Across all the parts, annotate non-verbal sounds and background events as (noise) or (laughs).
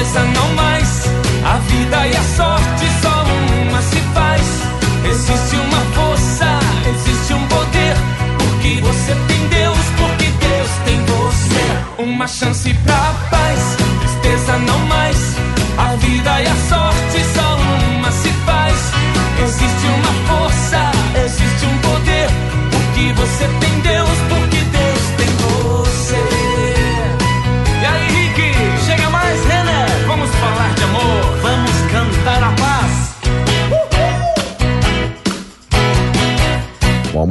tristeza não mais. A vida e a sorte só uma se faz.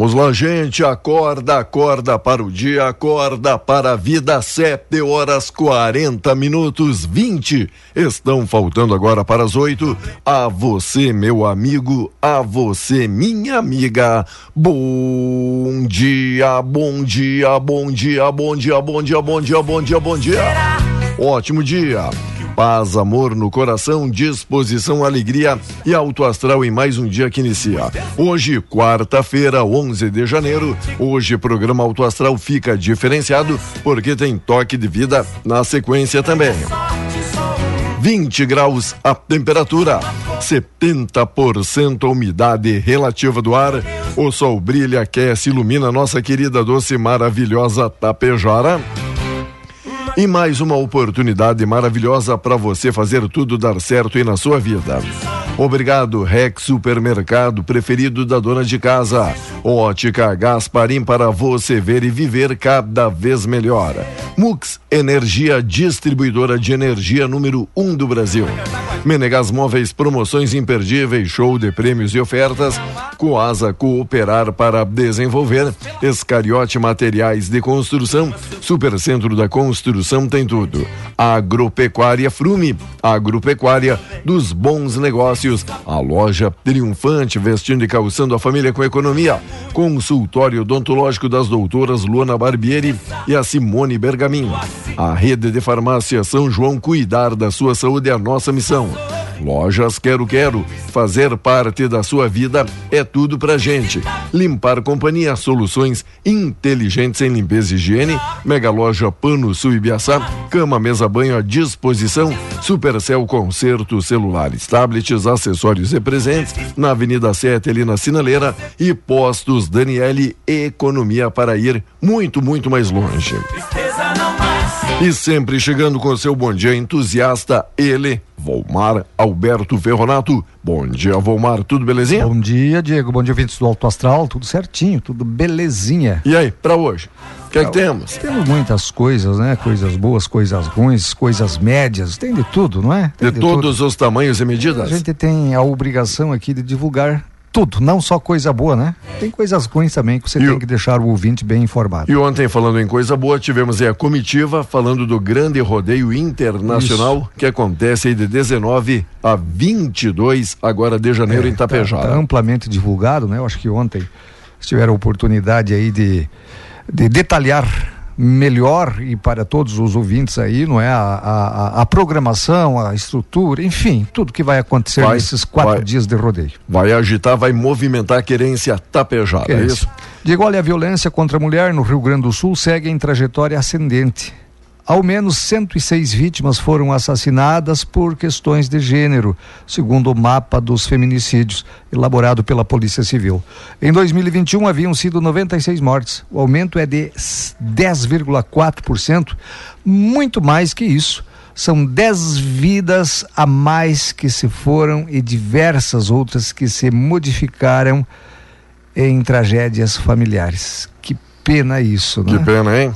Vamos lá, gente. Acorda, acorda para o dia, acorda para a vida. Sete horas 40 minutos 20. Estão faltando agora para as oito. A você, meu amigo, a você, minha amiga. Bom dia, bom dia, bom dia, bom dia, bom dia, bom dia, bom dia, bom dia. Ótimo dia. Paz, amor no coração, disposição, alegria e alto astral em mais um dia que inicia. Hoje, quarta-feira, 11 de janeiro. Hoje, programa Alto Astral fica diferenciado porque tem toque de vida na sequência também. 20 graus a temperatura, 70% a umidade relativa do ar. O sol brilha, aquece, ilumina nossa querida doce maravilhosa Tapejara. E mais uma oportunidade maravilhosa para você fazer tudo dar certo aí na sua vida. Obrigado, Rex Supermercado, preferido da dona de casa. Ótica Gasparim para você ver e viver cada vez melhor. Mux Energia, distribuidora de energia número 1 um do Brasil. Menegas Móveis, promoções imperdíveis, show de prêmios e ofertas. Coasa Cooperar para desenvolver. Escariote Materiais de Construção. Supercentro da Construção tem tudo. Agropecuária Frume. Agropecuária dos bons negócios. A loja triunfante, vestindo e calçando a família com economia. Consultório odontológico das doutoras Luana Barbieri e a Simone Bergamin. A rede de farmácia São João cuidar da sua saúde é a nossa missão. Lojas Quero Quero, fazer parte da sua vida é tudo pra gente. Limpar Companhia, soluções inteligentes em limpeza e higiene. Mega Loja Pano Sul Ibiaçá, cama, mesa, banho à disposição. Supercel Concerto, celulares, tablets, acessórios e presentes. Na Avenida 7, ali na Sinaleira. E Postos Daniele, economia para ir muito, muito mais longe. Tristeza. E sempre chegando com seu bom dia entusiasta, ele, Volmar Alberto Ferronato. Bom dia, Volmar, tudo belezinha? Bom dia, Diego. Bom dia, ouvintes do Alto Astral. Tudo certinho, tudo belezinha. E aí, pra hoje? O que é que temos? Temos muitas coisas, né? Coisas boas, coisas ruins, coisas médias. Tem de tudo, não é? Tem De todos os tamanhos e A medidas? gente tem a obrigação aqui de divulgar tudo, não só coisa boa, né? Tem coisas ruins também que você E tem o- que deixar o ouvinte bem informado. E ontem, falando em coisa boa, tivemos aí a comitiva falando do grande rodeio internacional que acontece aí de 19 a 22 agora de janeiro em Tá Tapejara. amplamente divulgado, né? Eu acho que ontem vocês tiveram a oportunidade aí de, de detalhar melhor e para todos os ouvintes aí, não é? A, a, a programação, a estrutura, enfim, tudo que vai acontecer Vai, nesses quatro vai. dias de rodeio. Vai agitar, vai movimentar a querência Tapejara, Que é é isso? Diego, olha, a violência contra a mulher no Rio Grande do Sul segue em trajetória ascendente. Ao menos 106 vítimas foram assassinadas por questões de gênero, segundo o mapa dos feminicídios elaborado pela Polícia Civil. Em 2021 haviam sido 96 mortes. O aumento é de 10,4%, muito mais que isso. São 10 vidas a mais que se foram e diversas outras que se modificaram em tragédias familiares. Que pena isso, né? Que pena, hein?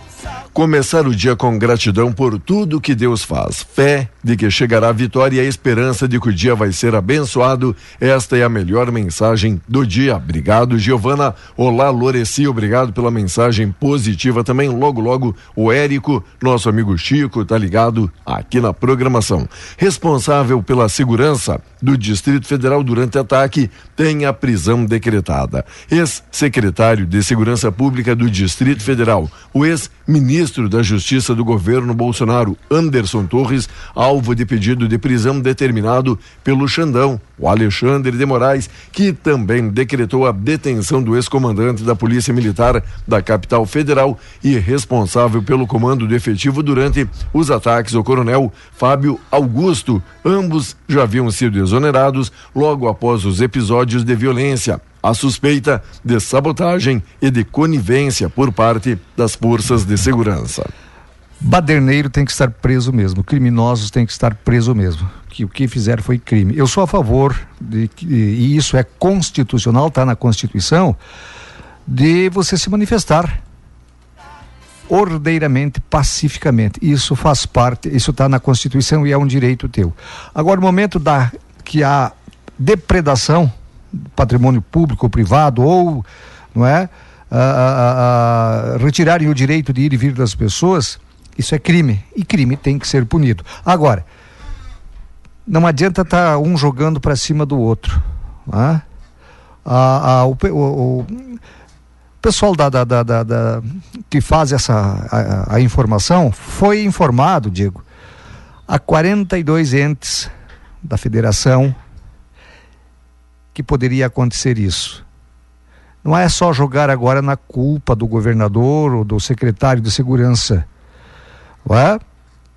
Começar o dia com gratidão por tudo que Deus faz. Fé de que chegará a vitória e a esperança de que o dia vai ser abençoado. Esta é a melhor mensagem do dia. Obrigado, Giovana. Olá, Loreci. Obrigado pela mensagem positiva também. Logo, logo, o Érico, nosso amigo Chico, tá ligado aqui na programação. Responsável pela segurança do Distrito Federal durante ataque tem a prisão decretada. Ex-secretário de Segurança Pública do Distrito Federal, o ex-ministro da Justiça do governo Bolsonaro, Anderson Torres, alvo de pedido de prisão determinado pelo Xandão, o Alexandre de Moraes, que também decretou a detenção do ex-comandante da Polícia Militar da capital federal e responsável pelo comando do efetivo durante os ataques ao coronel Fábio Augusto. Ambos já haviam sido exonerados logo após os episódios de violência a suspeita de sabotagem e de conivência por parte das forças de segurança. Baderneiro tem que estar preso mesmo, criminosos têm que estar preso mesmo. Que o que fizeram foi crime. Eu sou a favor de e isso é constitucional, está na Constituição, de você se manifestar ordeiramente, pacificamente. Isso faz parte, isso está na Constituição e é um direito teu. Agora, o momento da que há depredação patrimônio público ou privado ou não é a, a, a, retirarem o direito de ir e vir das pessoas isso é crime e crime tem que ser punido agora não adianta estar tá um jogando para cima do outro não é? o, o, o, pessoal da, da, da, da, que faz essa a, informação foi informado Diego a 42 entes da federação que poderia acontecer isso. Não é só jogar agora na culpa do governador ou do secretário de segurança. É?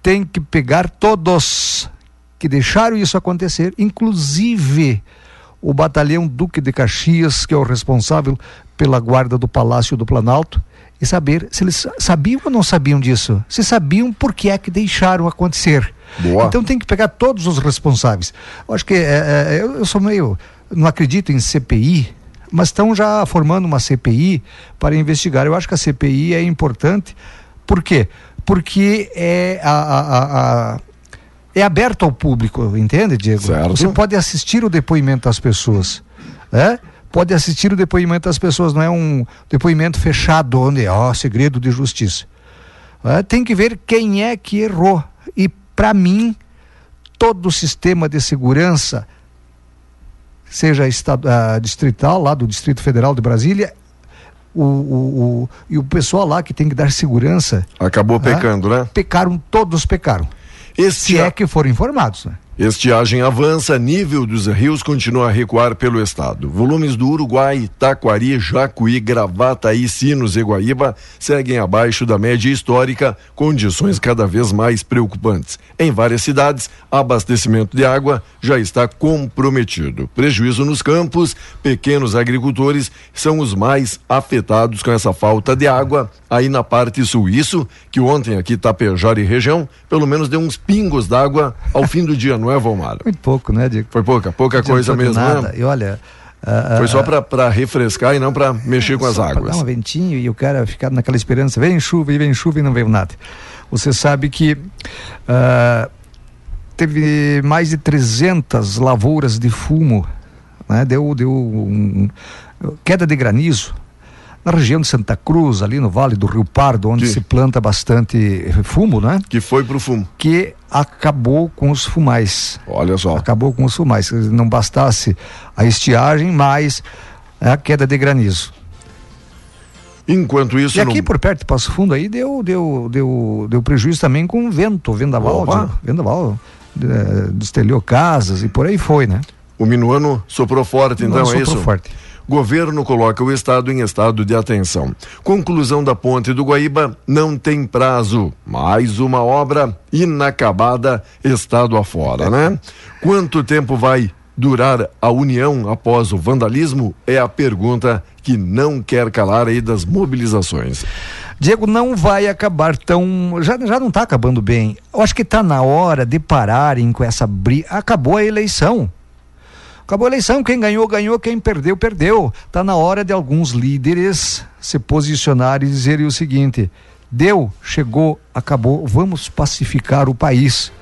Tem que pegar todos que deixaram isso acontecer, inclusive o batalhão Duque de Caxias, que é o responsável pela guarda do Palácio do Planalto, e saber se eles sabiam ou não sabiam disso. Se sabiam, por que é que deixaram acontecer. Boa. Então tem que pegar todos os responsáveis. Eu acho que é, é, eu, eu sou meio não acredito em CPI, mas estão já formando uma CPI para investigar. Eu acho que a CPI é importante. Por quê? Porque é a, a, a é aberto ao público, entende, Diego? Certo. Você pode assistir o depoimento das pessoas, né? Pode assistir o depoimento das pessoas, não é um depoimento fechado, onde é ó, segredo de justiça. É? Tem que ver quem é que errou. E, para mim, todo o sistema de segurança seja estado, uh, distrital, lá do Distrito Federal de Brasília, o, o, o, e o pessoal lá que tem que dar segurança. Acabou pecando, né? Pecaram, todos pecaram. Este Se é que foram informados, né? Estiagem avança, nível dos rios continua a recuar pelo estado. Volumes do Uruguai, Taquari, Jacuí, Gravataí, Sinos e Guaíba seguem abaixo da média histórica, condições cada vez mais preocupantes. Em várias cidades, abastecimento de água já está comprometido. Prejuízo nos campos, pequenos agricultores são os mais afetados com essa falta de água aí na parte sul. Isso que ontem aqui Tapejara e região, pelo menos deu uns pingos d'água ao fim do dia, (laughs) não é, Valmar? Muito pouco, né, Diego? Foi pouca, pouca coisa mesmo, nada. Né? E olha, Uh, Foi só para refrescar e não para mexer é, com as águas. Dar um ventinho e o cara ficar naquela esperança, vem chuva e vem chuva e não veio nada. Você sabe que uh, teve mais de 300 lavouras de fumo, né? deu, deu um, queda de granizo na região de Santa Cruz, ali no Vale do Rio Pardo, onde Sim. se planta bastante fumo, né? Que foi pro fumo. Que acabou com os fumais. Olha só. Acabou com os fumais. Não bastasse a estiagem, mais a queda de granizo. Enquanto isso. E aqui por perto de Passo Fundo aí deu, deu, deu, deu prejuízo também com vento, vendaval. Vendaval. destelhou casas e por aí foi, né? O minuano soprou forte, então, é soprou isso? forte. Governo coloca o Estado em estado de atenção. Conclusão da ponte do Guaíba não tem prazo. Mais uma obra inacabada, estado afora, né? Quanto tempo vai durar a união após o vandalismo? É a pergunta que não quer calar aí das mobilizações. Diego, não vai acabar tão. Já, já não está acabando bem. Eu acho que está na hora de pararem com essa briga. Acabou a eleição. Acabou a eleição, quem ganhou, ganhou, quem perdeu, perdeu. Está na hora de alguns líderes se posicionarem e dizerem o seguinte: deu, chegou, acabou, vamos pacificar o país.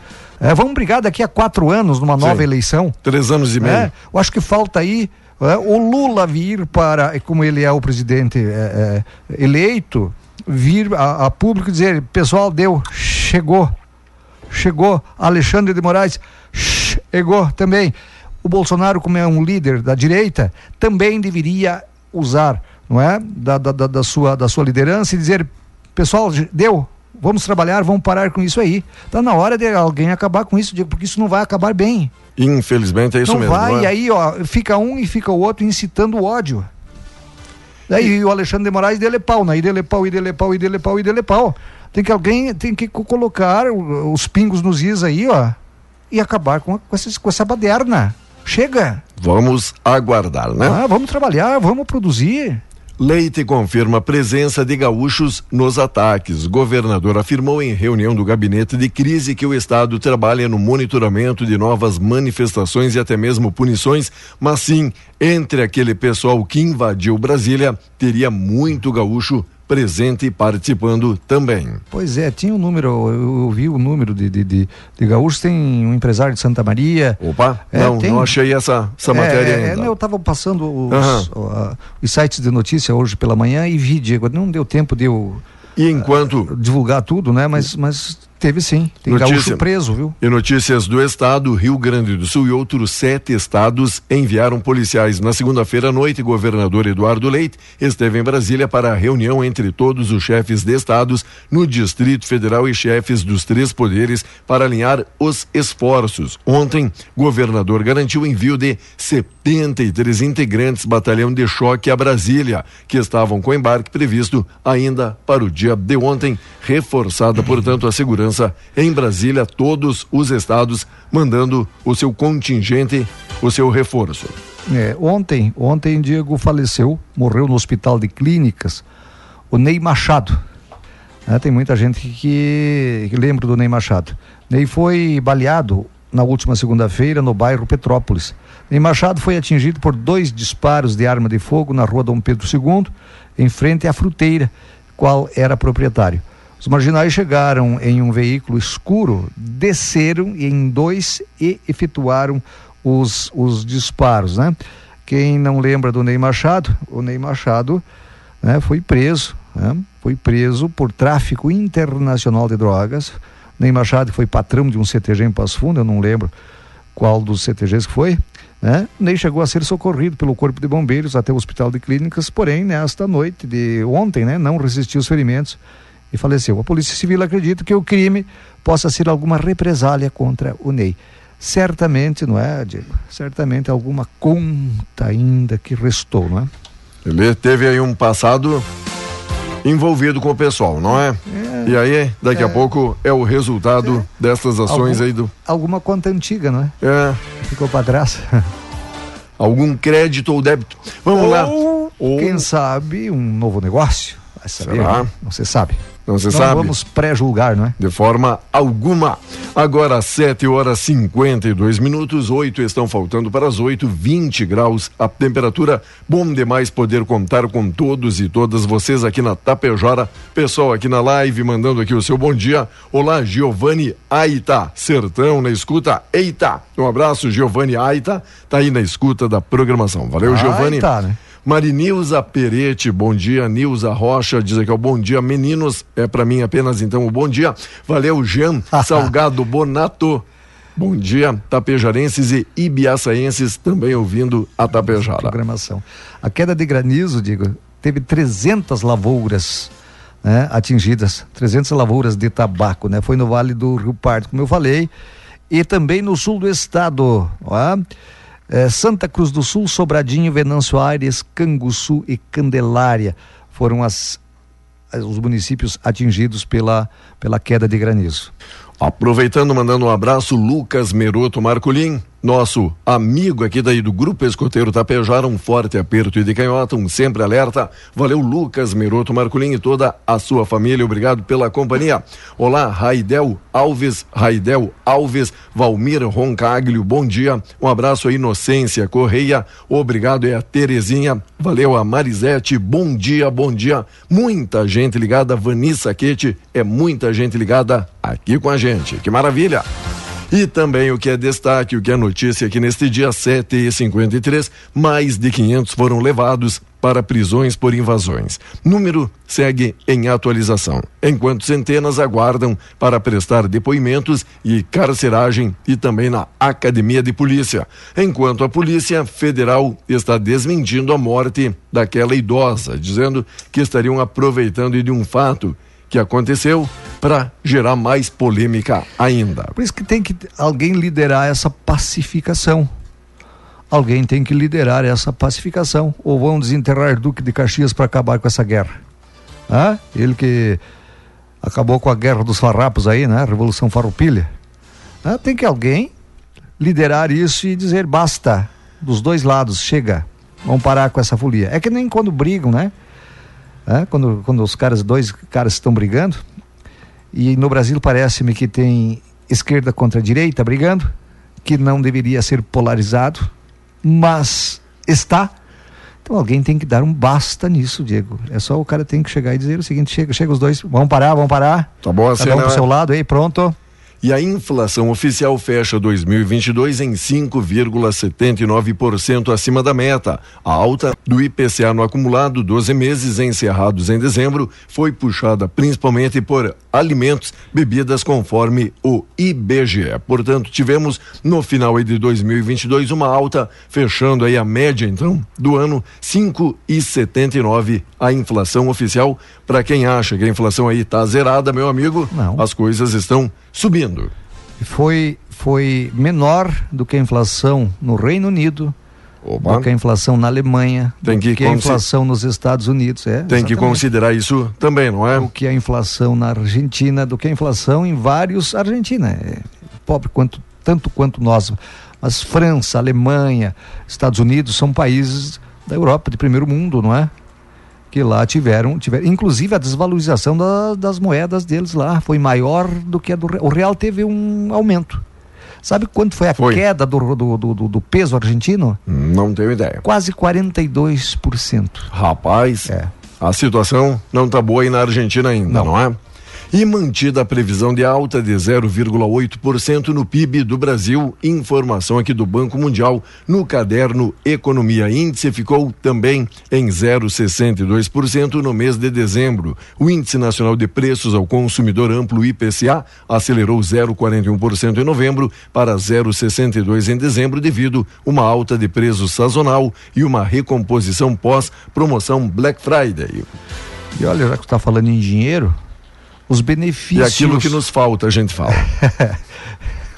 É, vamos brigar daqui a quatro anos numa nova Sim. eleição. Três anos e meio. É, eu acho que falta aí é, o Lula vir para, como ele é o presidente é, é eleito, vir a, a público dizer: pessoal, deu, chegou, chegou. Alexandre de Moraes, chegou também o Bolsonaro, como é um líder da direita, também deveria usar, não é, da, da, da, sua, da sua liderança e dizer, pessoal, deu, vamos trabalhar, vamos parar com isso aí. Está na hora de alguém acabar com isso, porque isso não vai acabar bem. Infelizmente é isso não mesmo. Vai, não vai, é? aí ó, fica um e fica o outro incitando o ódio. Daí e... o Alexandre de Moraes dele pau, né? E dele pau, e dele pau, e dele pau, e dele pau. Tem que alguém, tem que colocar os pingos nos is aí, ó, e acabar com, com, com essa baderna. Chega. Vamos aguardar, né? Ah, vamos trabalhar, vamos produzir. Leite confirma a presença de gaúchos nos ataques. Governador afirmou em reunião do gabinete de crise que o Estado trabalha no monitoramento de novas manifestações e até mesmo punições, mas sim, entre aquele pessoal que invadiu Brasília, teria muito gaúcho presente e participando também. Pois é, tinha um número, eu, vi o número de, de, de, de, gaúchos, tem um empresário de Santa Maria. Opa, é, não, tem, não achei essa, essa é, matéria é, ainda. Eu estava passando os, uhum. uh, os sites de notícia hoje pela manhã e vi, Diego, não deu tempo de eu e enquanto. Uh, divulgar tudo, né? Mas, mas teve sim. Tem Notícia. gaúcho preso, viu? E notícias do estado, Rio Grande do Sul e outros sete estados enviaram policiais. Na segunda-feira à noite, governador Eduardo Leite esteve em Brasília para a reunião entre todos os chefes de estados no Distrito Federal e chefes dos três poderes para alinhar os esforços. Ontem, governador garantiu o envio de 73 integrantes batalhão de choque a Brasília, que estavam com embarque previsto ainda para o dia dia de ontem, reforçada, portanto, a segurança em Brasília, todos os estados mandando o seu contingente, o seu reforço. É, ontem, ontem Diego faleceu, morreu no hospital de clínicas, o Ney Machado. É, tem muita gente que, que lembra do Ney Machado. Ney foi baleado na última segunda-feira no bairro Petrópolis. Ney Machado foi atingido por dois disparos de arma de fogo na rua Dom Pedro II, em frente à fruteira qual era proprietário. Os marginais chegaram em um veículo escuro, desceram em dois e efetuaram os, os disparos, né? Quem não lembra do Ney Machado, o Ney Machado né, foi preso, né? foi preso por tráfico internacional de drogas. Ney Machado foi patrão de um CTG em Passo Fundo, eu não lembro qual dos CTGs que foi, né? Ney chegou a ser socorrido pelo Corpo de Bombeiros até o Hospital de Clínicas, porém, nesta noite de ontem, né, não resistiu aos ferimentos e faleceu. A Polícia Civil acredita que o crime possa ser alguma represália contra o Ney. Certamente, não é, Diego? Certamente alguma conta ainda que restou, não é? Ele teve aí um passado envolvido com o pessoal, não é? é e aí, daqui é, a pouco, é o resultado é, dessas ações algum, aí do. Alguma conta antiga, não é? É. Ficou para trás. (laughs) Algum crédito ou débito. Vamos ou, lá. Ou, quem sabe, um novo negócio. Vai saber, Será? Né? Não se sabe. Não se sabe? vamos pré-julgar, não é? De forma alguma. Agora, 7 horas 52 minutos, 8 estão faltando para as 8, 20 graus a temperatura. Bom demais poder contar com todos e todas vocês aqui na Tapejora. Pessoal aqui na live mandando aqui o seu bom dia. Olá, Giovanni Aita, Sertão na escuta. Eita! Um abraço, Giovanni Aita, tá aí na escuta da programação. Valeu, Giovanni. Aita, né? Marinilza Perete, bom dia. Nilza Rocha diz aqui, ó, bom dia, meninos. É para mim apenas então o bom dia. Valeu, Jean (laughs) Salgado Bonato. Bom dia, tapejarenses e ibiaçaenses também ouvindo a Tapejara. Programação. A queda de granizo, digo, teve 300 lavouras né, atingidas, 300 lavouras de tabaco, né? Foi no Vale do Rio Pardo, como eu falei, e também no sul do estado, ó. É, Santa Cruz do Sul, Sobradinho, Venâncio Aires, Canguçu e Candelária foram as, os municípios atingidos pela, pela queda de granizo. Aproveitando, mandando um abraço, Lucas Meroto Marculin, nosso amigo aqui daí do Grupo Escoteiro Tapejara, um forte aperto e de canhota, um sempre alerta. Valeu, Lucas Meroto Marculin e toda a sua família, obrigado pela companhia. Olá, Raidel Alves, Raidel Alves, Valmir Roncaglio, bom dia. Um abraço a Inocência Correia, obrigado, é a Terezinha. Valeu, a Marisete, bom dia, bom dia. Muita gente ligada, Vanissa Quete, é muita gente ligada aqui com a gente. Que maravilha! E também o que é destaque, o que é notícia aqui neste dia 7 e 53, mais de 500 foram levados para prisões por invasões. Número segue em atualização, enquanto centenas aguardam para prestar depoimentos e carceragem e também na academia de polícia. Enquanto a Polícia Federal está desmentindo a morte daquela idosa, dizendo que estariam aproveitando de um fato que aconteceu para gerar mais polêmica ainda. Por isso que tem que alguém liderar essa pacificação. Alguém tem que liderar essa pacificação. Ou vão desenterrar Duque de Caxias para acabar com essa guerra. Ah, ele que acabou com a guerra dos farrapos aí, né? Revolução Farroupilha. Ah, tem que alguém liderar isso e dizer basta dos dois lados, chega, vamos parar com essa folia. É que nem quando brigam, né? É, quando, quando os caras, dois caras estão brigando, e no Brasil parece-me que tem esquerda contra direita brigando, que não deveria ser polarizado, mas está. Então alguém tem que dar um basta nisso, Diego. É só o cara tem que chegar e dizer o seguinte: chega, chega os dois, vamos parar, vamos parar. Tá bom assim, Cada um pro né? seu lado aí, pronto. E a inflação oficial fecha 2022 em 5,79% acima da meta. A alta do IPCA no acumulado 12 meses encerrados em dezembro foi puxada principalmente por alimentos, bebidas conforme o IBGE. Portanto, tivemos no final de 2022 uma alta fechando aí a média então do ano 5,79 a inflação oficial. Para quem acha que a inflação aí está zerada, meu amigo, Não. as coisas estão subindo. Foi, foi menor do que a inflação no Reino Unido, Opa. do que a inflação na Alemanha, Tem do que que a inflação nos Estados Unidos. É, Tem que exatamente. considerar isso também, não é? do que a inflação na Argentina, do que a inflação em vários Argentina, é pobre quanto tanto quanto nós, mas França, Alemanha, Estados Unidos são países da Europa de primeiro mundo, não é? Que lá tiveram, tiveram inclusive a desvalorização da- das moedas deles lá foi maior do que a do o real teve um aumento. Sabe quanto foi a Foi. queda do, do, do, do- do peso argentino? Não tenho ideia. Quase 42%. Rapaz, É. a situação não está boa aí na Argentina ainda, não, Não. é? E mantida a previsão de alta de 0,8% no PIB do Brasil, informação aqui do Banco Mundial no caderno Economia Índice ficou também em 0,62% no mês de dezembro. O Índice Nacional de Preços ao Consumidor Amplo IPCA acelerou 0,41% em novembro para 0,62% em dezembro devido uma alta de preço sazonal e uma recomposição pós-promoção Black Friday. E olha, já que está falando em dinheiro, os E benefícios. aquilo que nos falta, a gente fala. (laughs)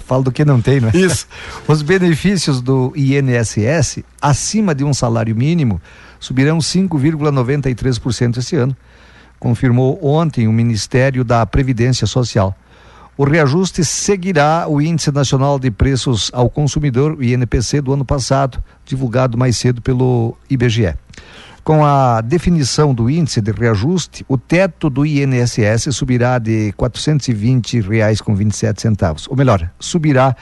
Fala do que não tem, né? Isso. (laughs) Os benefícios do INSS acima de um salário mínimo subirão 5,93% esse ano, confirmou ontem o Ministério da Previdência Social. O reajuste seguirá o Índice Nacional de Preços ao Consumidor, o INPC, do ano passado, divulgado mais cedo pelo IBGE. Com a definição do índice de reajuste, o teto do INSS subirá de 420 reais com 27 centavos. Ou melhor, subirá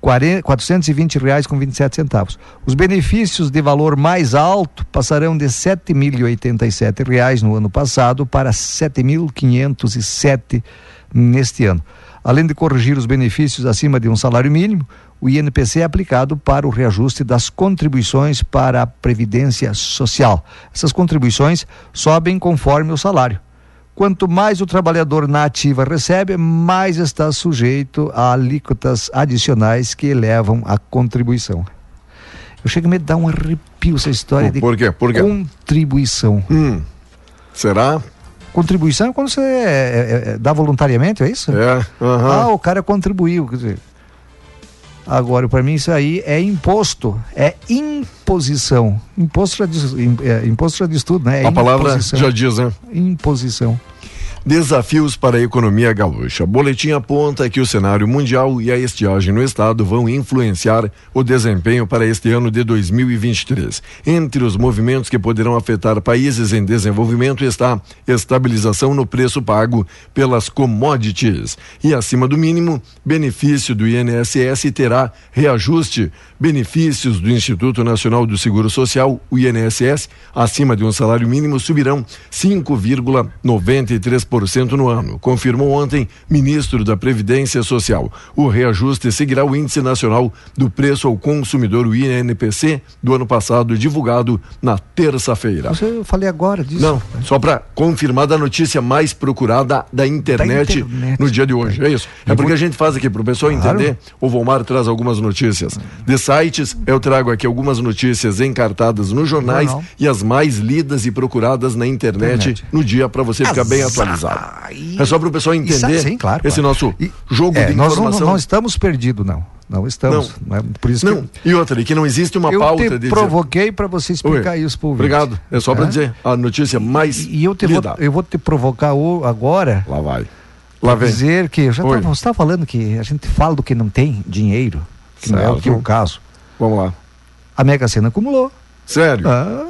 420 reais com 27 centavos. Os benefícios de valor mais alto passarão de 7.087 reais no ano passado para R$ 7.507 neste ano. Além de corrigir os benefícios acima de um salário mínimo, o INPC é aplicado para o reajuste das contribuições para a Previdência Social. Essas contribuições sobem conforme o salário. Quanto mais o trabalhador na ativa recebe, mais está sujeito a alíquotas adicionais que elevam a contribuição. Eu chego a me dar um arrepio essa história de Por quê? Por quê? contribuição. Hum, será? Contribuição é quando você é, é, é, dá voluntariamente, é isso? É. Ah, aham. o cara contribuiu. Quer dizer, Agora, para mim, isso aí é imposto, é imposição. Imposto já diz, é, imposto já diz tudo, né? É a palavra já diz, né? Imposição. Desafios para a economia gaúcha. Boletim aponta que o cenário mundial e a estiagem no estado vão influenciar o desempenho para este ano de 2023. Entre os movimentos que poderão afetar países em desenvolvimento está estabilização no preço pago pelas commodities e acima do mínimo, benefício do INSS terá reajuste. Benefícios do Instituto Nacional do Seguro Social, o INSS, acima de um salário mínimo subirão 5,93 2,5% no ano, confirmou ontem ministro da Previdência Social. O reajuste seguirá o Índice Nacional do Preço ao Consumidor, o INPC, do ano passado, divulgado na terça-feira. Eu falei agora disso. Não, só para confirmar da notícia mais procurada da internet, da internet. no dia de hoje. É isso. É porque a gente faz aqui para o pessoal claro. entender. O Volmar traz algumas notícias. De sites, eu trago aqui algumas notícias encartadas nos jornais e as mais lidas e procuradas na internet, internet. no dia para você ficar bem atualizado. É só para o pessoal entender sim, claro, esse claro. nosso e, jogo é, de nós informação. Não, não estamos perdidos, não. Não estamos. Não. não é por isso não. Que... E outra, que não existe uma eu pauta. Eu te provoquei para você explicar Oi. isso para o Obrigado. É só para é? dizer a notícia mais. E, e eu, te vou, eu vou te provocar agora. Lá vai. Lá vem. Dizer que já tava, você está falando que a gente fala do que não tem dinheiro, que certo. não é o que é o caso. Vamos lá. A Mega Sena acumulou. Sério? Ah,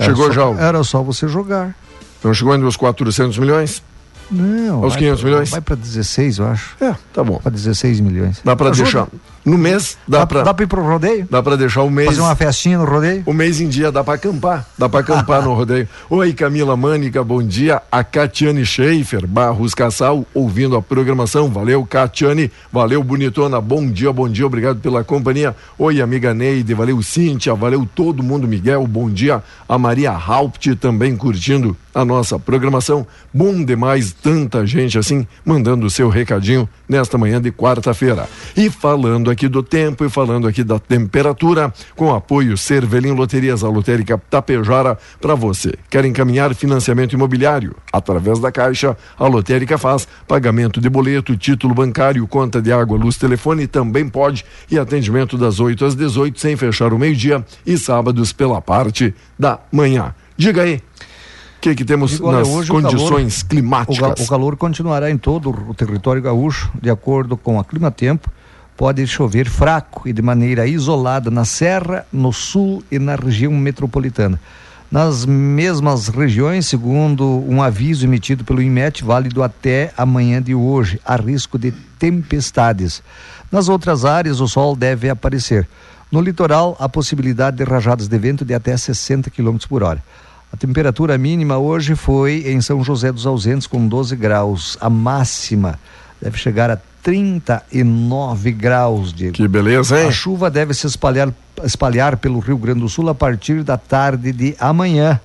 Chegou só, já. Era só você jogar. Então chegou ainda os 400 milhões? Não. Aos 500 pra, milhões? Vai para 16, eu acho. É, tá bom. Para 16 milhões. Dá para deixar. No mês dá, dá para Dá para ir pro rodeio? Dá para deixar o mês Fazer uma festinha no rodeio? O mês em dia dá para acampar, dá para acampar no (laughs) rodeio. Oi, Camila Mânica, bom dia. A Catiane Schaefer, Barros Cassal, ouvindo a programação. Valeu, Catiane. Valeu, bonitona. Bom dia, bom dia. Obrigado pela companhia. Oi, amiga Neide. Valeu, Cíntia. Valeu todo mundo, Miguel. Bom dia. A Maria Haupt também curtindo a nossa programação. Bom demais, tanta gente assim mandando o seu recadinho nesta manhã de quarta-feira. E falando aqui do tempo e falando aqui da temperatura, com apoio Cervelim Loterias, a lotérica Tapejara, para você. Quer encaminhar financiamento imobiliário? Através da Caixa, a lotérica faz pagamento de boleto, título bancário, conta de água, luz, telefone também pode e atendimento das 8 às 18 sem fechar o meio-dia e sábados pela parte da manhã. Diga aí, o que, que temos Digo, nas condições calor, climáticas? O, o, calor continuará em todo o território gaúcho, de acordo com a clima-tempo. Pode chover fraco e de maneira isolada na Serra, no Sul e na região metropolitana. Nas mesmas regiões, segundo um aviso emitido pelo IMET, válido até amanhã de hoje, há risco de tempestades. Nas outras áreas, o sol deve aparecer. No litoral, há possibilidade de rajadas de vento de até 60 km por hora. A temperatura mínima hoje foi em São José dos Ausentes com 12 graus. A máxima deve chegar a 39 graus, Diego. Que beleza, hein? A chuva deve se espalhar, espalhar pelo Rio Grande do Sul a partir da tarde de amanhã.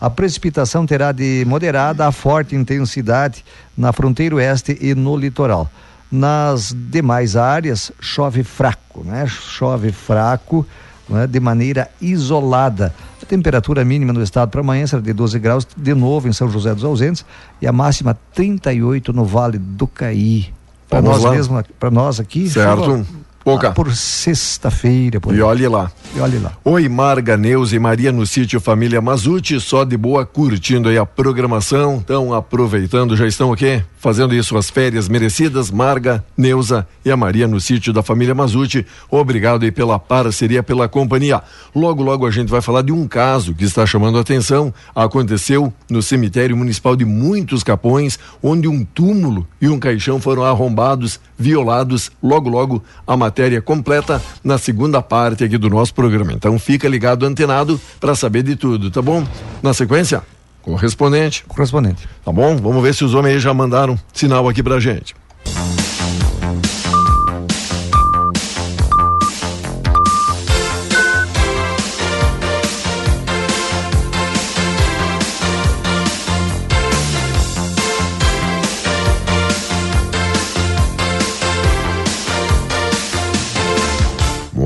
A precipitação terá de moderada a forte intensidade na fronteira oeste e no litoral. Nas demais áreas, chove fraco, né? Chove fraco né, de maneira isolada. A temperatura mínima no estado para amanhã será de 12 graus, de novo em São José dos Ausentes, e a máxima 38 no Vale do Caí. Para nós mesmo, para nós aqui. Certo. Pouca. por sexta-feira. E olhe lá. E olhe lá. Oi, Marga, Neuza e Maria no sítio Família Mazuti, só de boa, curtindo aí a programação, estão aproveitando, já estão aqui fazendo isso as férias merecidas, Marga, Neuza e a Maria no sítio da família Mazuti. Obrigado aí pela parceria, pela companhia. Logo, logo a gente vai falar de um caso que está chamando a atenção. Aconteceu no cemitério municipal de Muitos Capões, onde um túmulo e um caixão foram arrombados, violados. Logo, logo a matéria completa na segunda parte aqui do nosso programa. Então fica ligado, antenado, para saber de tudo, tá bom? Na sequência, Correspondente. Correspondente. Tá bom? Vamos ver se os homens aí já mandaram sinal aqui pra gente.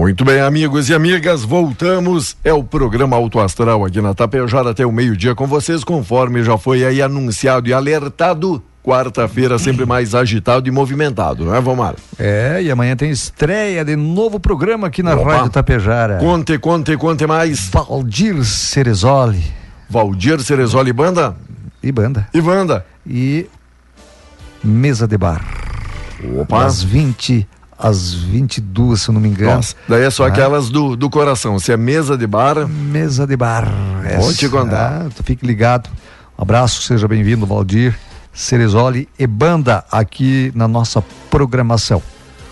Muito bem, amigos e amigas, voltamos. É o programa Auto Astral aqui na Tapejara até o meio-dia com vocês, conforme já foi aí anunciado e alertado quarta-feira sempre mais agitado e movimentado, não é, Vomar? É, e amanhã tem estreia de novo programa aqui na Opa. Rádio Tapejara. Conte, conte, conte mais. Valdir Cerezoli Valdir Cerezoli Banda e banda. e Wanda. E mesa de bar. Opa. Às 20 às 22, se eu não me engano. Nossa, daí é só Ah. aquelas do, do coração. Se é mesa de bar, Mesa de bar. Vou te contar. Ah, tu fique ligado. Um abraço, seja bem-vindo, Valdir Cerezoli e banda aqui na nossa programação.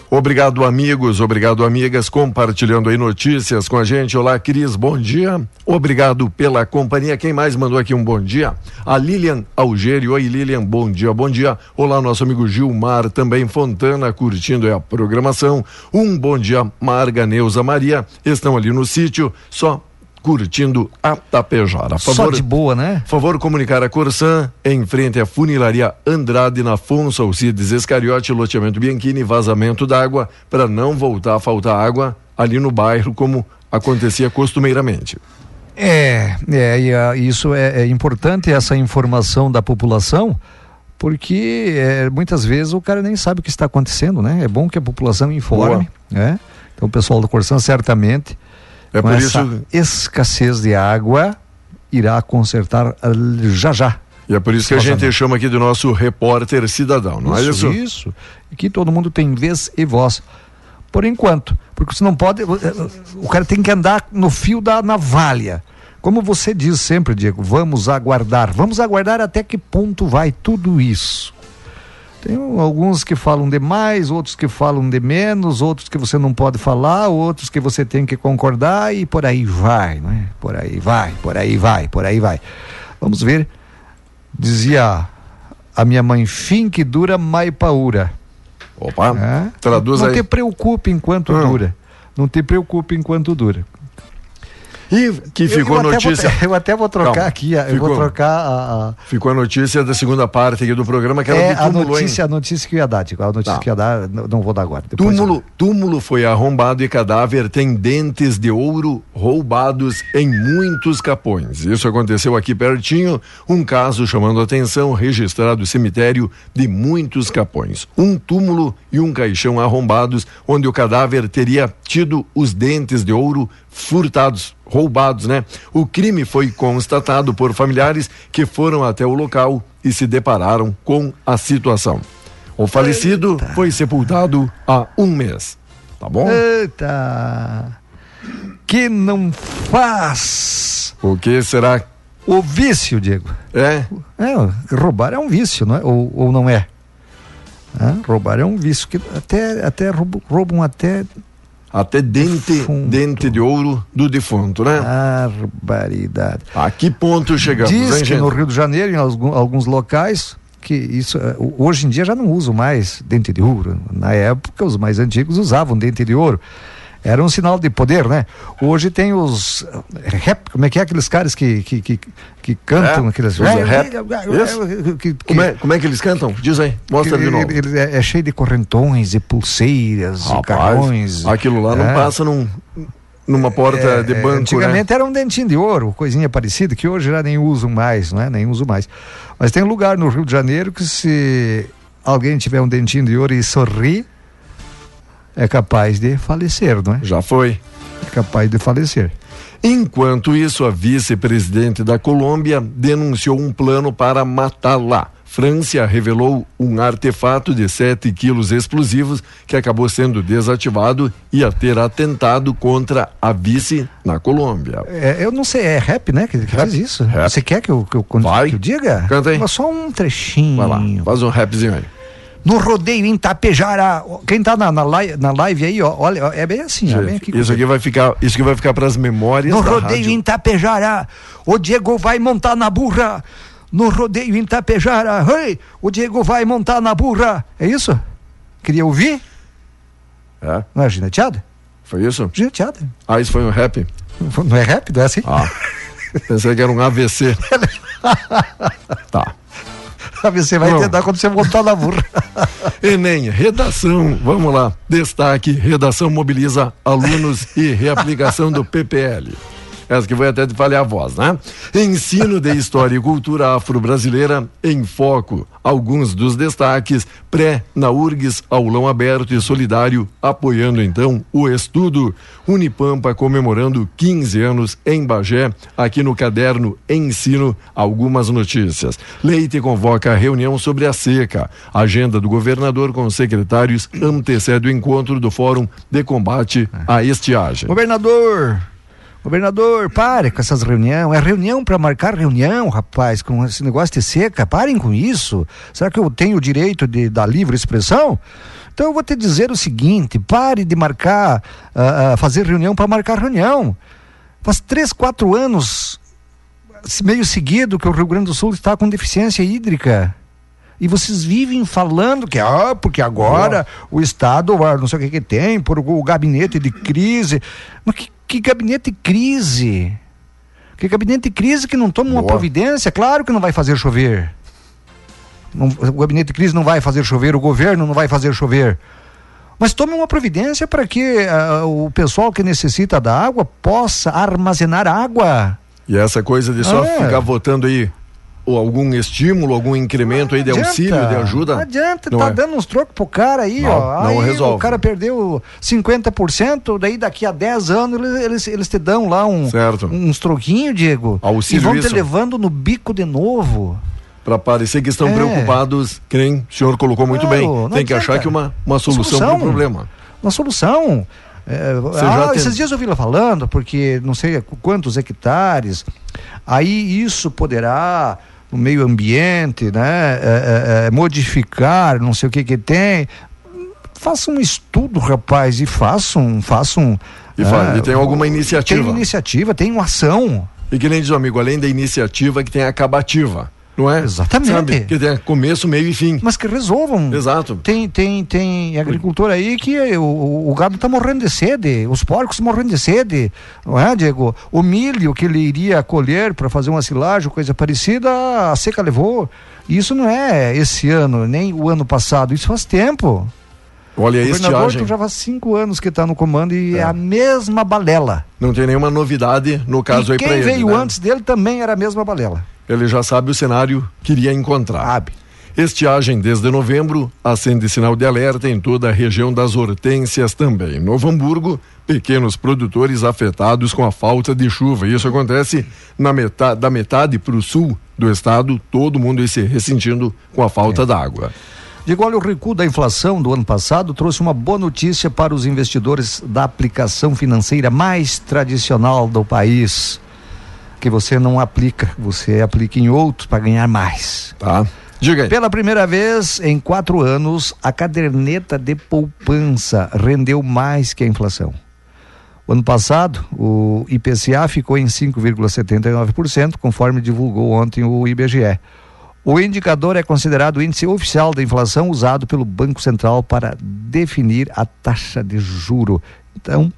Obrigado, amigos, obrigado, amigas, compartilhando aí notícias com a gente. Olá, Cris, bom dia. Obrigado pela companhia. Quem mais mandou aqui um bom dia? A Lilian Algeri. Oi, Lilian, bom dia, bom dia. Olá, nosso amigo Gilmar, também Fontana, curtindo a programação. Um bom dia, Marga Neuza Maria. Estão ali no sítio, só curtindo a Tapejara. Só de boa, né? Favor comunicar a Corsan em frente à funilaria Andrade na Afonso Alcides Escariote, loteamento Bianchini, vazamento d'água para não voltar a faltar água ali no bairro como acontecia costumeiramente. É, é e, ah, isso é, é importante, essa informação da população, porque é, muitas vezes o cara nem sabe o que está acontecendo, né? É bom que a população informe, né? Então o pessoal do Corsan certamente, É com por essa isso escassez de água, irá consertar já já. e é por isso que a gente chama aqui do nosso repórter cidadão, não é isso? Isso. Aqui todo mundo tem vez e voz. Por enquanto. Porque você não pode. O cara tem que andar no fio da navalha. Como você diz sempre, Diego, vamos aguardar. Vamos aguardar até que ponto vai tudo isso. Tem alguns que falam de mais, outros que falam de menos, outros que você não pode falar, outros que você tem que concordar e por aí vai, não é? Por aí vai, por aí vai, por aí vai. Vamos ver. Dizia a minha mãe, fim que dura, mai paura. Opa, É? traduz não aí. te preocupe enquanto Hum. dura. Não te preocupe enquanto dura. E que ficou eu, eu notícia. Vou, (laughs) eu até vou trocar Calma, aqui, eu ficou. vou trocar a, a- Ficou a notícia da segunda parte aqui do programa, que era é, do a túmulo, hein? notícia, a notícia que eu ia dar, Tico, a notícia Tá. que eu ia dar, não, não vou dar agora. depois eu- Túmulo, túmulo foi arrombado e cadáver tem dentes de ouro roubados em muitos capões. Isso aconteceu aqui pertinho, um caso chamando a atenção, registrado no cemitério de muitos capões. Um túmulo e um caixão arrombados, onde o cadáver teria tido os dentes de ouro furtados, roubados, né? O crime foi constatado por familiares que foram até o local e se depararam com a situação. O falecido foi sepultado há um mês. Tá bom? Eita! Que não faz O que será? o vício, Diego. É? É, roubar é um vício, não é? Ou, ou não é? Hã? roubar é um vício que até, até roubam, roubam até Até dente, Defunto. dente de ouro do defunto, né? barbaridade. A que ponto chegamos, Diz hein, que gente? no Rio de Janeiro, em alguns locais, que isso eh, hoje em dia já não usam mais dente de ouro. Na época, os mais antigos usavam dente de ouro. Era um sinal de poder, né? Hoje tem os eh, rap, como é que é aqueles caras que que, que, que cantam É, aqueles rap. que, que, Como é, como é que eles cantam? Diz aí, mostra que de novo. ele- ele é, é cheio de correntões e pulseiras, e carrões. aquilo lá não É. passa num, numa porta É, de é, banco, né? Antigamente era um dentinho de ouro, coisinha parecida, que hoje já nem usam mais, não é? Nem uso mais. Mas tem um lugar no Rio de Janeiro que se alguém tiver um dentinho de ouro e sorrir, é capaz de falecer, não é? Já foi. É capaz de falecer. Enquanto isso, a vice-presidente da Colômbia denunciou um plano para matá-la. França revelou um artefato de 7 quilos explosivos que acabou sendo desativado e a ter atentado contra a vice na Colômbia. É, eu não sei, é rap, né? Que, que Rap. diz isso. Rap. Você quer que eu, que eu, que eu diga? Canta aí. Mas Só um trechinho. Vai lá, faz um rapzinho aí. No rodeio em Tapejara. Quem tá na, na, live, na live aí, ó, olha, é bem assim, ó, bem aqui. Isso aqui vai ficar, isso aqui vai ficar para as memórias No rodeio rádio. em Tapejara, o Diego vai montar na burra. No rodeio em Tapejara, hey, o Diego vai montar na burra. É isso? Queria ouvir? É, Não é gineteada? foi isso? Gineteada. Ah, isso foi um rap? Não é rap, não é assim? Ah, pensei que era um AVC. (laughs) tá. (laughs) Você vai Não. tentar quando você montar na burra. (laughs) Enem, redação, vamos lá. Destaque: redação mobiliza alunos e reaplicação do PPL. Essa que foi até de falhar a voz, né? Ensino de História e Cultura Afro-Brasileira em Foco. Alguns dos destaques, pré na URGS, aulão aberto e solidário, apoiando então o estudo. Unipampa comemorando 15 anos em Bagé, aqui no caderno Ensino, algumas notícias. Leite convoca a reunião sobre a seca. agenda do governador com secretários antecede o encontro do Fórum de Combate à Estiagem. Governador, Governador, pare com essas reuniões. É reunião para marcar reunião, rapaz, com esse negócio de seca. Parem com isso. Será que eu tenho o direito de dar livre expressão? Então eu vou te dizer o seguinte: pare de marcar, uh, uh, fazer reunião para marcar reunião. Faz três, quatro anos, meio seguido, que o Rio Grande do Sul está com deficiência hídrica. E vocês vivem falando que, ah, porque agora o Estado, ah, não sei o que, que tem, por o gabinete de crise. Mas que que gabinete crise. Que gabinete crise que não toma uma Boa. providência, claro que não vai fazer chover. Não, o gabinete de crise não vai fazer chover, o governo não vai fazer chover. Mas tome uma providência para que uh, o pessoal que necessita da água possa armazenar água. E essa coisa de só ah. ficar votando aí ou algum estímulo, algum incremento aí de adianta, auxílio, de ajuda? Não adianta, não tá é. dando uns trocos pro cara aí, não, ó. Não aí resolve. o cara perdeu 50%, daí daqui a 10 anos eles, eles, te dão lá um, certo. uns troquinhos, Diego. Auxílio e vão isso. te levando no bico de novo. Para parecer que estão é. preocupados, quem o senhor colocou muito bem. Tem que achar que uma, uma solução para o problema. Uma solução. É, ah, tem... Esses dias eu vi ela falando, porque não sei quantos hectares, aí isso poderá o meio ambiente, né? É, é, é, modificar, não sei o que que tem. Faça um estudo, rapaz, e façam, façam. E, é, e tem alguma iniciativa. Tem iniciativa, tem uma ação. E que nem diz o amigo, além da iniciativa que tem a acabativa não é? Exatamente. Sabe? Que tem começo, meio e fim. Mas que resolvam. Exato. Tem, tem, tem agricultor aí que o, o gado está morrendo de sede, os porcos morrendo de sede, não é, Diego? O milho que ele iria colher para fazer uma silagem, coisa parecida, a seca levou. Isso não é esse ano, nem o ano passado, isso faz tempo. Olha, o governador já faz cinco anos que está no comando e é. é. a mesma balela. Não tem nenhuma novidade no caso e aí para ele. Quem veio né? antes dele também era a mesma balela. Ele já sabe o cenário que iria encontrar. Sabe. Estiagem desde novembro acende sinal de alerta em toda a região das hortênsias também. Novo Hamburgo, pequenos produtores afetados com a falta de chuva. Isso acontece na metade, da metade para o sul do estado, todo mundo se ressentindo com a falta é. d'água. Digo, olha, o recuo da inflação do ano passado trouxe uma boa notícia para os investidores da aplicação financeira mais tradicional do país que você não aplica, você aplica em outros para ganhar mais. Tá. Diga aí. Pela primeira vez em quatro anos, a caderneta de poupança rendeu mais que a inflação. O ano passado, o IPCA ficou em 5,79%, conforme divulgou ontem o IBGE. O indicador é considerado o índice oficial da inflação usado pelo Banco Central para definir a taxa de juro. Então,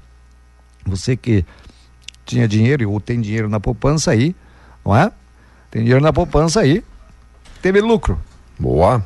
você que tinha dinheiro ou tem dinheiro na poupança aí, não é? Tem dinheiro na poupança aí, teve lucro. Boa.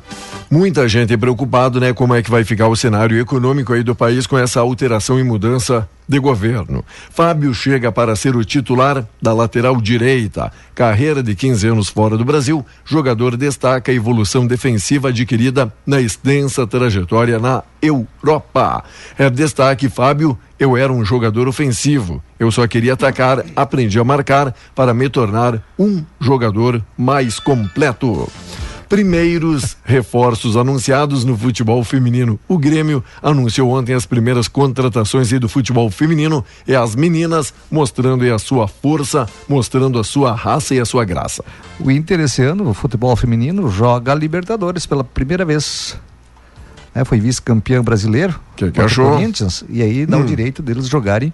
Muita gente preocupado, né? Como é que vai ficar o cenário econômico aí do país com essa alteração e mudança de governo. Fábio chega para ser o titular da lateral direita. Carreira de 15 anos fora do Brasil, jogador destaca a evolução defensiva adquirida na extensa trajetória na Europa. É destaque, Fábio, eu era um jogador ofensivo. Eu só queria atacar, aprendi a marcar para me tornar um jogador mais completo primeiros reforços anunciados no futebol feminino. O Grêmio anunciou ontem as primeiras contratações do futebol feminino e as meninas mostrando a sua força, mostrando a sua raça e a sua graça. O Inter esse ano, o futebol feminino, joga Libertadores pela primeira vez. É, foi vice-campeão brasileiro. Que, que achou? Corinthians, e aí dá hum. o direito deles jogarem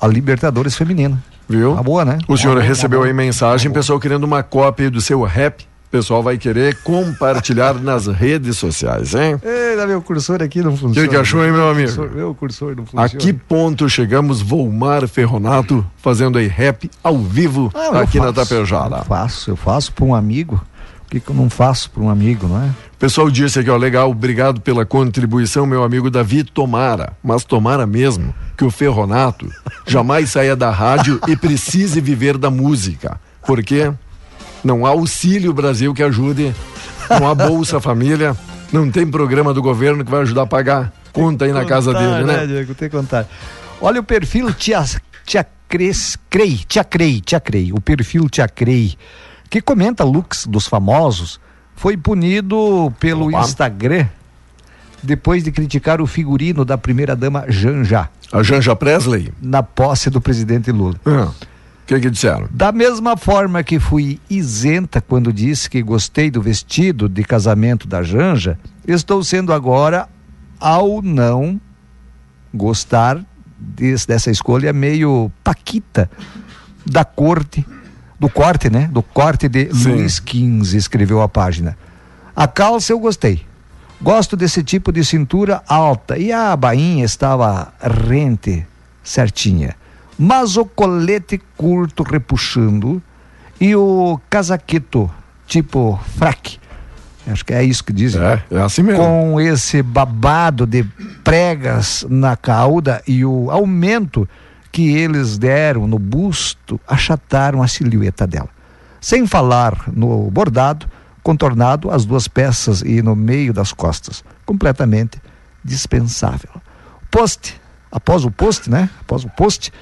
a Libertadores feminina. Viu? Uma boa, né? O senhor recebeu aí mensagem, pessoal querendo uma cópia do seu rap pessoal vai querer compartilhar (laughs) nas redes sociais, hein? Ei, meu cursor aqui não funciona. O que, achou, hein, meu amigo? Meu cursor, meu cursor não funciona. A que ponto chegamos, Volmar Ferronato, fazendo aí rap ao vivo ah, aqui faço, na Tapejara? Eu faço, eu faço para um amigo que, que eu não faço para um amigo, não é? O pessoal disse aqui, ó, legal, obrigado pela contribuição, meu amigo Davi. Tomara, mas tomara mesmo que o Ferronato (laughs) jamais saia da rádio e precise viver da música. Porque não há auxílio Brasil que ajude, não há Bolsa Família, não tem programa do governo que vai ajudar a pagar conta aí na casa dele, né? Diego, tem que contar. Olha o perfil Tia, tia Cres, Crei, Tia Crei, Tia Crei, o perfil Tia Crei, que comenta looks dos famosos, foi punido pelo Opa. Instagram depois de criticar o figurino da primeira-dama Janja A Janja Presley? na posse do presidente Lula. Ah, O que que disseram? Da mesma forma que fui isenta quando disse que gostei do vestido de casamento da Janja, estou sendo agora ao não gostar desse- dessa escolha meio paquita da corte, do corte, né? Do corte de Sim. Luiz XV, escreveu a página. A calça eu gostei. Gosto desse tipo de cintura alta e a bainha estava rente, certinha. Mas o colete curto repuxando e o casaqueto tipo fraque, acho que é isso que dizem, É, é assim mesmo. com esse babado de pregas na cauda e o aumento que eles deram no busto achataram a silhueta dela. Sem falar no bordado, contornado as duas peças e no meio das costas, completamente dispensável. Post, após o post, né? Após o post,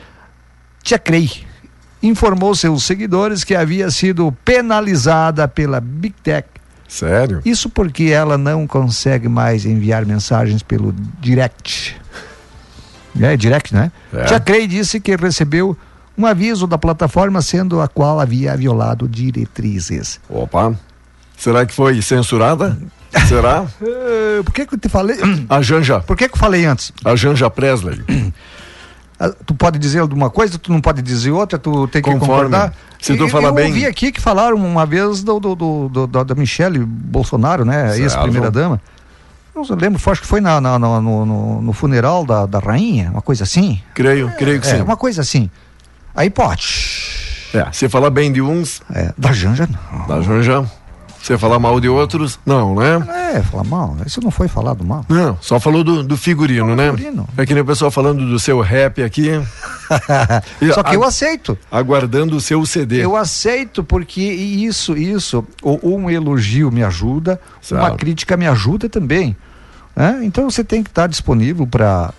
Tia Crei informou seus seguidores que havia sido penalizada pela Big Tech Sério? isso porque ela não consegue mais enviar mensagens pelo direct. É, direct, né? É. Tia Crei disse que recebeu um aviso da plataforma sendo a qual havia violado diretrizes. Opa. Será que foi censurada? Será? (laughs) Eh, por que que eu te falei? A Janja, Por que que eu falei antes? a Janja Presley. Ah, Tu pode dizer alguma coisa, tu não pode dizer outra, tu tem que Conforme. concordar. Se tu falar eu bem- ouvi aqui que falaram uma vez do, do, do- do- da, da Michelle Bolsonaro, né? Ex-primeira-dama. Não se lembro, acho que foi na, na- na- no, no- funeral da, da rainha, uma coisa assim. Creio, creio que É, sim. uma coisa assim. Aí pode. É, se falar bem de uns, É, da Janja não. da Janja. Se falar mal de outros, não, né? É, falar mal. Isso não foi falado mal. Não, só falou do, do figurino, né? figurino. É que nem o pessoal falando do seu rap aqui, (laughs) Só que eu aceito. aguardando o seu CD. Eu aceito porque isso, isso, o- um elogio me ajuda, uma Certo. crítica me ajuda também. né? Então você tem que estar disponível para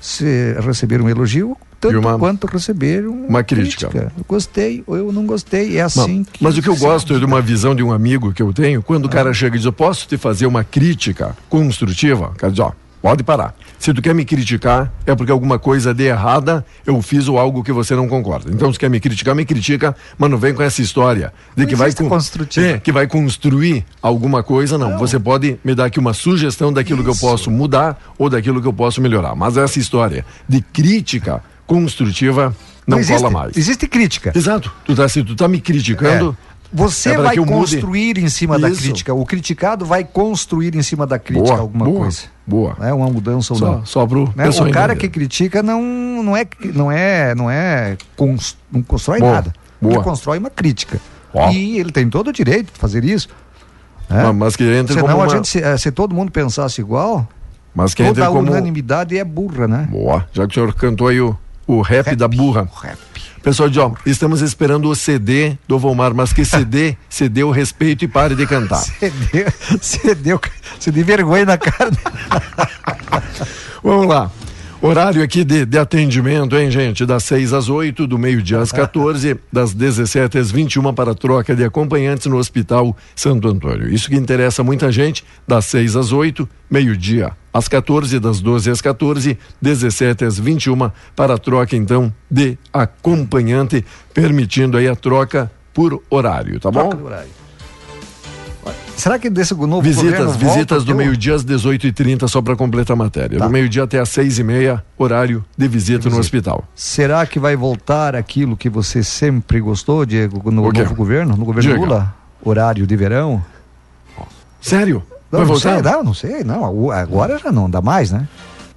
receber um elogio, tanto uma- quanto receber um- uma crítica. Eu gostei ou eu não gostei. É Não, assim que. mas o que eu gosto é de uma visão de um amigo que eu tenho, quando o cara chega e diz, eu posso te fazer uma crítica construtiva? O cara diz, ó, pode parar. Se tu quer me criticar, é porque alguma coisa de errada eu fiz ou algo que você não concorda. Então, se quer me criticar, me critica, mas não vem com essa história de Não que vai. É, que vai construir alguma coisa, não. Você pode me dar aqui uma sugestão daquilo que eu posso mudar ou daquilo que eu posso melhorar. Mas essa história de crítica construtiva não, existe, cola mais. Existe crítica. Exato. Tu tá, se tu tá me criticando, É. Você É vai mude. construir em cima da Isso. crítica. O criticado vai construir em cima da crítica boa, alguma boa, coisa. Boa. É uma mudança ou Só, não. só pro Né? O cara que critica não, não é não é não é cons- não constrói Boa, nada. boa. Ele constrói uma crítica. Ó. E ele tem todo o direito de fazer isso. né? Mas, mas que entre Senão como a uma... gente, se, eh, se todo mundo pensasse igual, Mas que toda a como... unanimidade é burra, né? Boa. Já que o senhor cantou aí o, o rap, da burra. Rap. Pessoal, diz, ó, estamos esperando o CD do Volmar, mas que CD, (laughs) CD o respeito e pare de cantar. Deu, você deu vergonha na cara. Vamos lá. Horário aqui de, de atendimento, hein, gente? Das 6 às 8, do meio-dia às 14, (laughs) das 17 às 21 para troca de acompanhantes no Hospital Santo Antônio. Isso que interessa muita gente, das 6 às 8, meio-dia às 14, das 12 às 14, 17 às 21 para troca, então, de acompanhante, permitindo aí a troca por horário, tá bom? Troca de horário. Será que desse novo Visitas, visitas do meio-dia às 18h30, só para completar a matéria. Tá. Do meio-dia até às 6h30, horário de visita no hospital. Será que vai voltar aquilo que você sempre gostou, Diego, no novo governo, no governo. Lula? Horário de verão? Sério? Não, Vai não voltar? sei, não, não sei, não. Agora já não dá mais, né?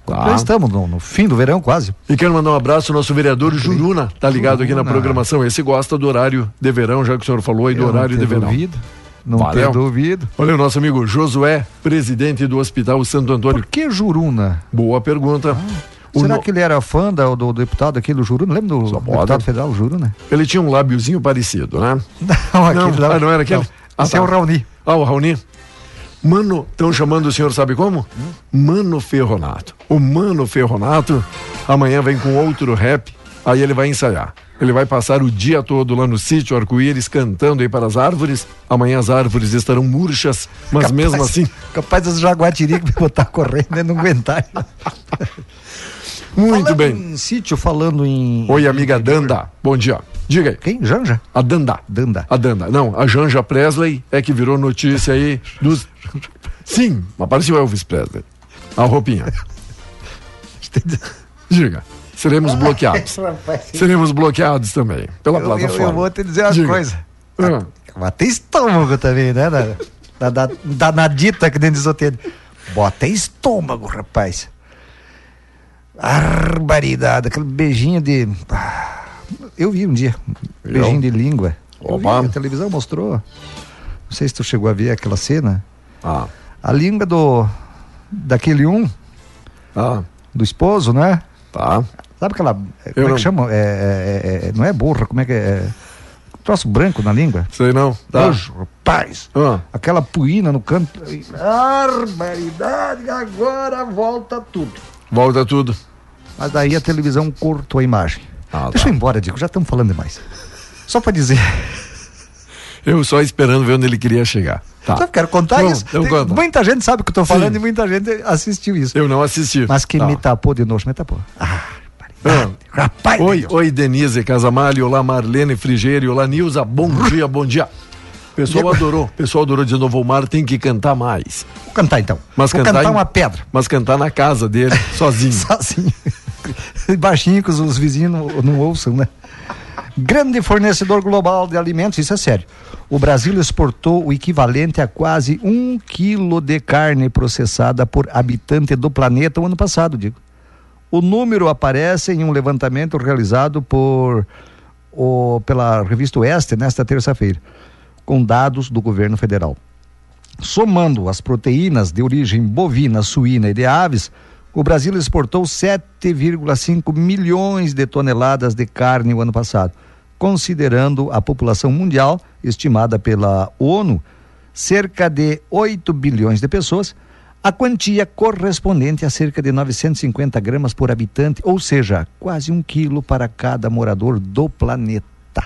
Tá. Já estamos no, no fim do verão quase. E quero mandar um abraço ao nosso vereador Juruna, tá ligado aqui na Juruna. programação. Esse gosta do horário de verão, já que o senhor falou aí do Eu horário de verão. dúvida. Não Valeu. ter duvido. Olha o nosso amigo Josué, presidente do Hospital Santo Antônio. Por que Juruna? Boa pergunta. O Será no- que ele era fã da- do, deputado aqui do Juruna? Lembra do deputado federal Juruna? Ele tinha um lábiozinho parecido, né? (laughs) Não, aquele Não, lá. ah, não era aquele? Ah, Esse é tá. o Raoni. Ah, o Raoni. Mano, estão chamando o senhor, sabe como? Mano Ferronato. O Mano Ferronato amanhã vem com outro rap, aí ele vai ensaiar. Ele vai passar o dia todo lá no sítio Arco-Íris cantando aí para as árvores. Amanhã as árvores estarão murchas, mas mesmo assim, Capaz das jaguatirica me botar correndo e não aguentar. muito falando bem. em sítio, falando em. Oi, amiga Danda. Bom dia. Diga aí. Quem? Janja? A Danda. Danda. A Danda. Não, a Janja Presley é que virou notícia aí dos. Sim, mas parecia o Elvis Presley. A roupinha. (laughs) Diga. Seremos bloqueados. Seremos bloqueados também pela Eu, eu, plataforma. eu vou te dizer uma Diga. coisa. Tem estômago também, né? Da, da, da, danadita que dentro do hotel. Bota estômago, rapaz. Barbaridade, aquele beijinho de. Ah, Eu vi um dia. Viu? Beijinho de língua. Eu vi, Opa. a televisão mostrou. Não sei se tu chegou a ver aquela cena. ah, A língua do. Daquele um, ah, do esposo, né? tá. Sabe aquela. Como é não. que chama? É, é- é- não é borra, como é que é? é troço branco na língua? Sei não. Tá. Nojo, rapaz. Ah, Aquela puína no canto. Barbaridade, agora volta tudo. volta tudo. Mas daí a televisão cortou a imagem. Ah, Deixa tá. eu ir embora, Diego, já estamos falando demais. Só pra dizer. (laughs) Eu só esperando ver onde ele queria chegar. Tá. Só quero contar Não, isso. eu Tem- conto. muita gente sabe o que eu tô falando Sim. e muita gente assistiu isso. Eu não assisti. Mas quem Tá. me tapou de novo, me tapou. Ah, Ah. Rapaz, Oi, Deus. oi, Denise Casamalho, olá, Marlene Frigeiro, olá, Nilza, bom dia, bom dia. Pessoal adorou, o pessoal adorou de novo, o Mar tem que cantar mais. Vou cantar então. Mas Vou cantar cantar em- uma pedra. Mas cantar na casa dele, (laughs) sozinho. Sozinho. (laughs) Baixinho que os, os vizinhos não, não ouçam, né? Grande fornecedor global de alimentos, isso é sério. O Brasil exportou o equivalente a quase um quilo de carne processada por habitante do planeta o ano passado, digo. O número aparece em um levantamento realizado por o, pela revista Oeste nesta terça-feira, com dados do governo federal. Somando as proteínas de origem bovina, suína e de aves, o Brasil exportou 7,5 milhões de toneladas de carne o ano passado. Considerando a população mundial, estimada pela ONU, cerca de 8 bilhões de pessoas, a quantia correspondente a cerca de 950 gramas por habitante, ou seja, quase um quilo para cada morador do planeta.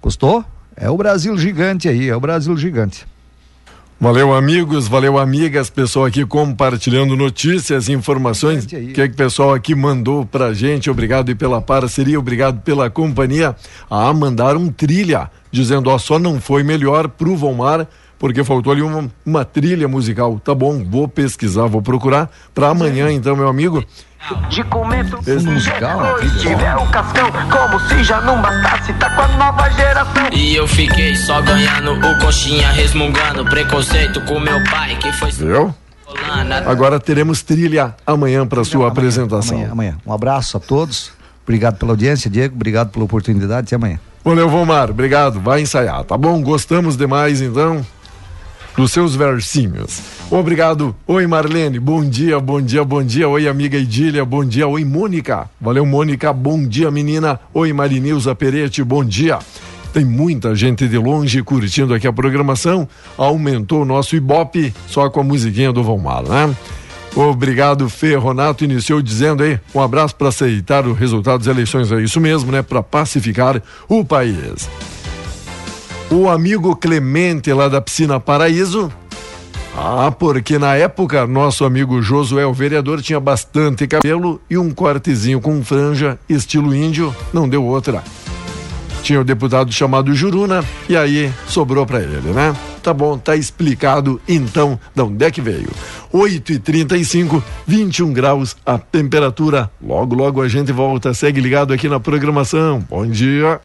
Gostou? É o Brasil gigante aí, é o Brasil gigante. Valeu, amigos, valeu, amigas, pessoal aqui compartilhando notícias, informações. O que, é que o pessoal aqui mandou pra gente? Obrigado pela parceria, obrigado pela companhia. Ah, mandaram trilha, dizendo, ó, só não foi melhor pro Vomar, porque faltou ali uma, uma trilha musical. Tá bom, vou pesquisar, vou procurar pra amanhã, então, meu amigo. De começo Esse musical, tiver o cascão Como se já não bastasse, tá com a nova geração E eu fiquei só ganhando o coxinha, resmungando preconceito com meu pai, que foi Viu? Agora teremos trilha amanhã para sua apresentação. Amanhã, amanhã. Um abraço a todos. Obrigado pela audiência, Diego. Obrigado pela oportunidade. Até amanhã. Valeu, Vomar. Obrigado. Vai ensaiar, tá bom? Gostamos demais, então, dos seus versinhos. Obrigado. Oi, Marlene. Bom dia, bom dia, bom dia. Oi, amiga Idília. Bom dia. Oi, Mônica. Valeu, Mônica. Bom dia, menina. Oi, Marinilza Perete. Bom dia. Tem muita gente de longe curtindo aqui a programação. Aumentou o nosso Ibope só com a musiquinha do Vomar, né? Obrigado, Fê. Ronato iniciou dizendo aí um abraço para aceitar o resultado das eleições. É isso mesmo, né? Para pacificar o país. O amigo Clemente lá da Piscina Paraíso. Ah, porque na época nosso amigo Josué, o vereador, tinha bastante cabelo e um cortezinho com franja, estilo índio, não deu outra. Tinha o deputado chamado Juruna e aí sobrou para ele, né? Tá bom, tá explicado então de onde é que veio. 8 e 35 21 graus a temperatura. Logo, logo a gente volta. Segue ligado aqui na programação. Bom dia.